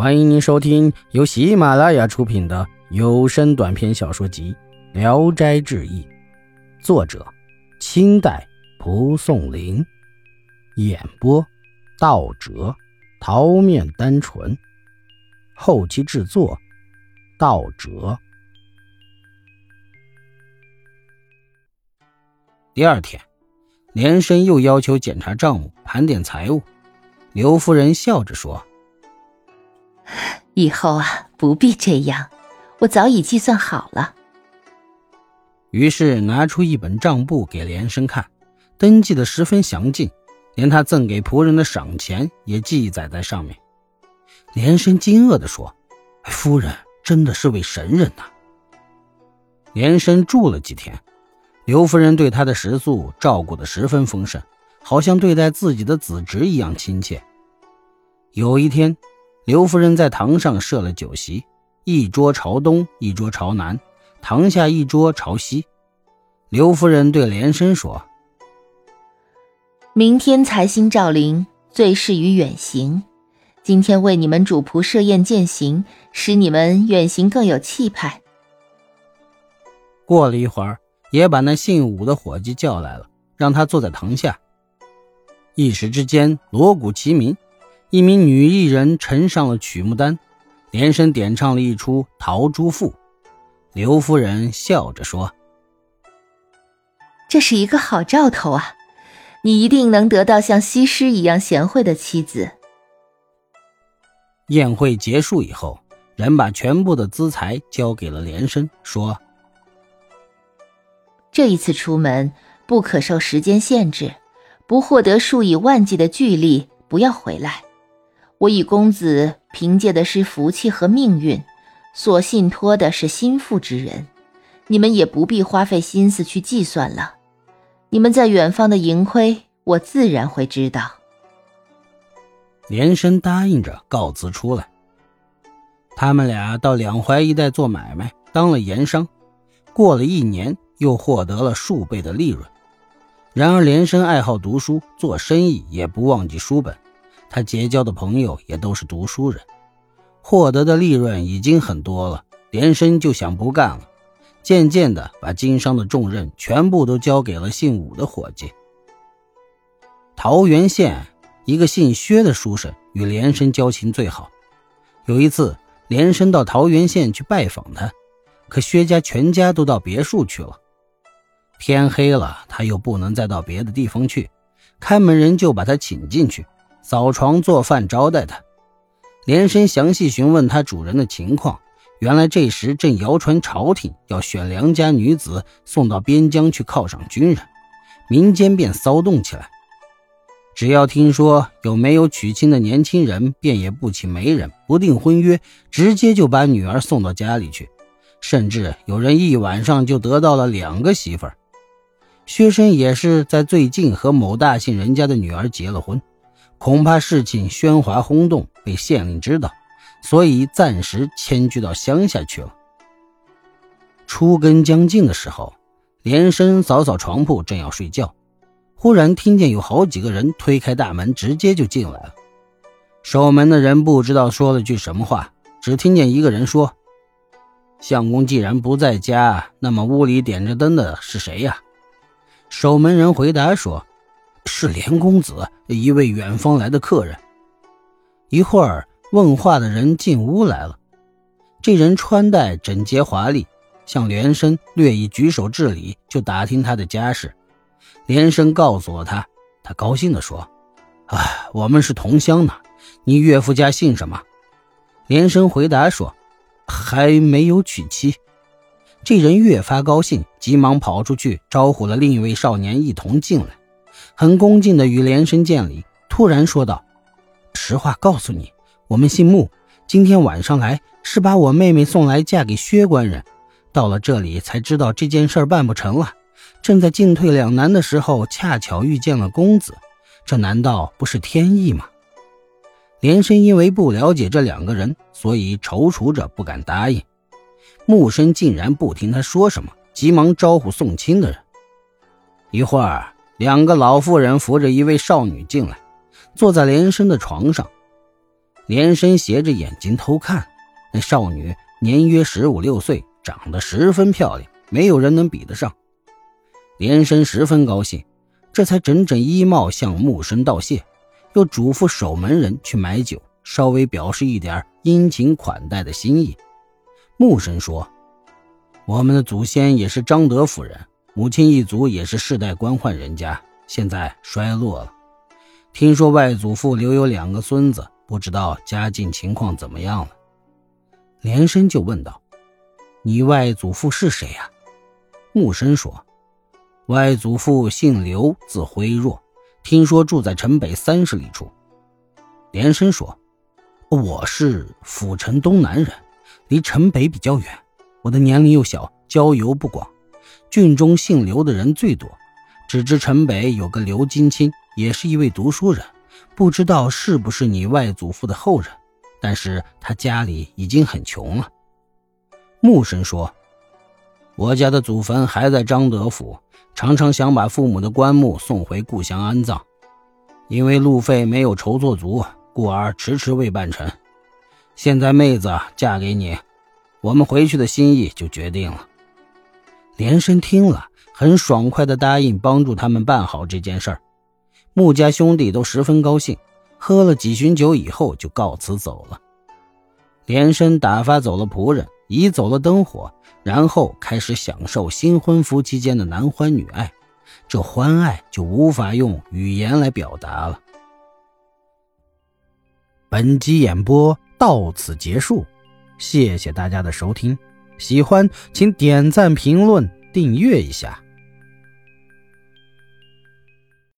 欢迎您收听由喜马拉雅出品的有声短篇小说集《聊斋志异》，作者：清代蒲松龄，演播：道哲、桃面单纯，后期制作：道哲。第二天，连生又要求检查账目、盘点财物。刘夫人笑着说。以后啊，不必这样，我早已计算好了。于是拿出一本账簿给连生看，登记的十分详尽，连他赠给仆人的赏钱也记载在上面。连生惊愕地说：“夫人真的是位神人呐！”连生住了几天，刘夫人对他的食宿照顾得十分丰盛，好像对待自己的子侄一样亲切。有一天。刘夫人在堂上设了酒席，一桌朝东，一桌朝南，堂下一桌朝西。刘夫人对连生说：“明天财星照临，最适于远行。今天为你们主仆设宴饯行，使你们远行更有气派。”过了一会儿，也把那姓武的伙计叫来了，让他坐在堂下。一时之间，锣鼓齐鸣。一名女艺人呈上了曲目单，连声点唱了一出《陶朱赋》。刘夫人笑着说：“这是一个好兆头啊，你一定能得到像西施一样贤惠的妻子。”宴会结束以后，人把全部的资财交给了连生，说：“这一次出门不可受时间限制，不获得数以万计的巨利，不要回来。”我与公子凭借的是福气和命运，所信托的是心腹之人，你们也不必花费心思去计算了。你们在远方的盈亏，我自然会知道。连生答应着，告辞出来。他们俩到两淮一带做买卖，当了盐商，过了一年，又获得了数倍的利润。然而，连生爱好读书，做生意也不忘记书本。他结交的朋友也都是读书人，获得的利润已经很多了，连生就想不干了。渐渐的，把经商的重任全部都交给了姓武的伙计。桃源县一个姓薛的书生与连生交情最好。有一次，连生到桃源县去拜访他，可薛家全家都到别墅去了。天黑了，他又不能再到别的地方去，看门人就把他请进去。扫床做饭招待他，连生详细询问他主人的情况。原来这时正谣传朝廷要选良家女子送到边疆去犒赏军人，民间便骚动起来。只要听说有没有娶亲的年轻人，便也不请媒人，不定婚约，直接就把女儿送到家里去。甚至有人一晚上就得到了两个媳妇儿。薛生也是在最近和某大姓人家的女儿结了婚。恐怕事情喧哗轰动，被县令知道，所以暂时迁居到乡下去了。初更将近的时候，连生扫扫床铺，正要睡觉，忽然听见有好几个人推开大门，直接就进来了。守门的人不知道说了句什么话，只听见一个人说：“相公既然不在家，那么屋里点着灯的是谁呀？”守门人回答说。是连公子，一位远方来的客人。一会儿，问话的人进屋来了。这人穿戴整洁华丽，向连生略一举手致礼，就打听他的家事。连生告诉了他，他高兴地说：“哎，我们是同乡呢。你岳父家姓什么？”连生回答说：“还没有娶妻。”这人越发高兴，急忙跑出去招呼了另一位少年一同进来。很恭敬地与连生见礼，突然说道：“实话告诉你，我们姓穆，今天晚上来是把我妹妹送来嫁给薛官人。到了这里才知道这件事办不成了，正在进退两难的时候，恰巧遇见了公子，这难道不是天意吗？”连生因为不了解这两个人，所以踌躇着不敢答应。穆生竟然不听他说什么，急忙招呼送亲的人。一会儿。两个老妇人扶着一位少女进来，坐在连生的床上。连生斜着眼睛偷看，那少女年约十五六岁，长得十分漂亮，没有人能比得上。连生十分高兴，这才整整衣帽向木生道谢，又嘱咐守门人去买酒，稍微表示一点殷勤款待的心意。木生说：“我们的祖先也是张德府人，母亲一族也是世代官宦人家，现在衰落了。听说外祖父留有两个孙子，不知道家境情况怎么样了。”连生就问道：“你外祖父是谁呀？”木生说。外祖父姓刘，字辉若，听说住在城北三十里处。连生说：“我是府城东南人，离城北比较远。我的年龄又小，交游不广。郡中姓刘的人最多，只知城北有个刘金清，也是一位读书人，不知道是不是你外祖父的后人。但是他家里已经很穷了。”木生说：“我家的祖坟还在张德府。”常常想把父母的棺木送回故乡安葬，因为路费没有筹措足，故而迟迟未办成。现在妹子嫁给你，我们回去的心意就决定了。连生听了，很爽快地答应帮助他们办好这件事儿。穆家兄弟都十分高兴，喝了几巡酒以后就告辞走了。连生打发走了仆人，移走了灯火。然后开始享受新婚夫妻间的男欢女爱，这欢爱就无法用语言来表达了。本集演播到此结束，谢谢大家的收听，喜欢请点赞、评论、订阅一下。